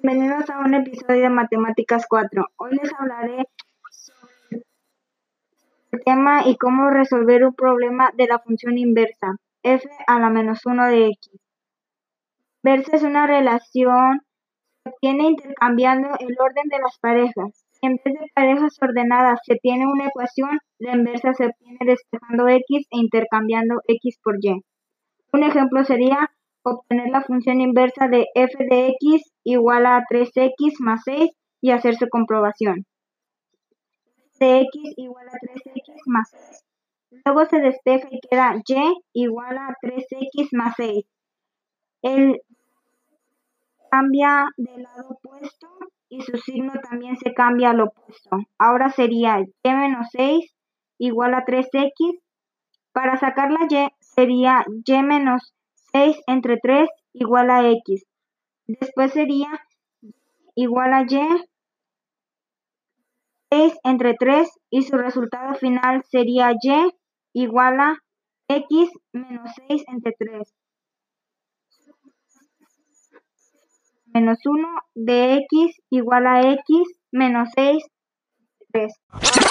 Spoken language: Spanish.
Bienvenidos a un episodio de Matemáticas 4. Hoy les hablaré sobre el tema y cómo resolver un problema de la función inversa, f a la menos 1 de x. Inversa es una relación que obtiene intercambiando el orden de las parejas. Si en vez de parejas ordenadas se tiene una ecuación, la inversa se obtiene despejando x e intercambiando x por y. Un ejemplo sería obtener la función inversa de f de x igual a 3x más 6 y hacer su comprobación. de x igual a 3x más 6. Luego se despeja y queda y igual a 3x más 6. El cambia del lado opuesto y su signo también se cambia al opuesto. Ahora sería y menos 6 igual a 3x. Para sacar la y sería y menos 6 entre 3 igual a x. Después sería igual a y 6 entre 3 y su resultado final sería y igual a x menos 6 entre 3. Menos 1 de x igual a x menos 6 entre 3.